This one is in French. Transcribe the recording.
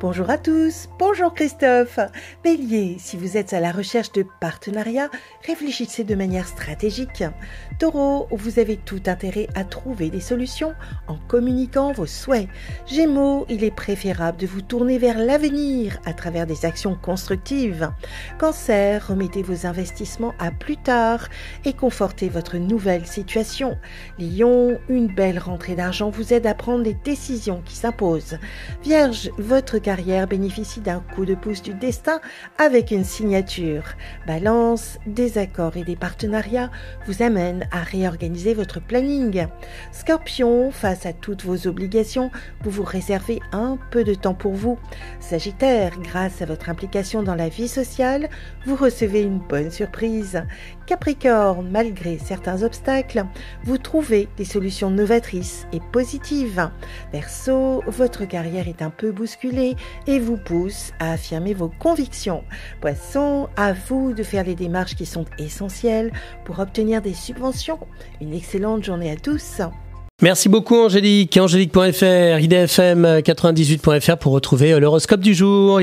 Bonjour à tous, bonjour Christophe. Bélier, si vous êtes à la recherche de partenariats, réfléchissez de manière stratégique. Taureau, vous avez tout intérêt à trouver des solutions en communiquant vos souhaits. Gémeaux, il est préférable de vous tourner vers l'avenir à travers des actions constructives. Cancer, remettez vos investissements à plus tard et confortez votre nouvelle situation. Lion, une belle rentrée d'argent vous aide à prendre les décisions qui s'imposent. Vierge, votre carrière bénéficie d'un coup de pouce du destin avec une signature. Balance, des accords et des partenariats vous amènent à réorganiser votre planning. Scorpion, face à toutes vos obligations, vous vous réservez un peu de temps pour vous. Sagittaire, grâce à votre implication dans la vie sociale, vous recevez une bonne surprise. Capricorne, malgré certains obstacles, vous trouvez des solutions novatrices et positives. Verseau, votre carrière est un peu bousculée et vous pousse à affirmer vos convictions. Poisson, à vous de faire les démarches qui sont essentielles pour obtenir des subventions. Une excellente journée à tous. Merci beaucoup Angélique. Angélique.fr, idfm98.fr pour retrouver l'horoscope du jour.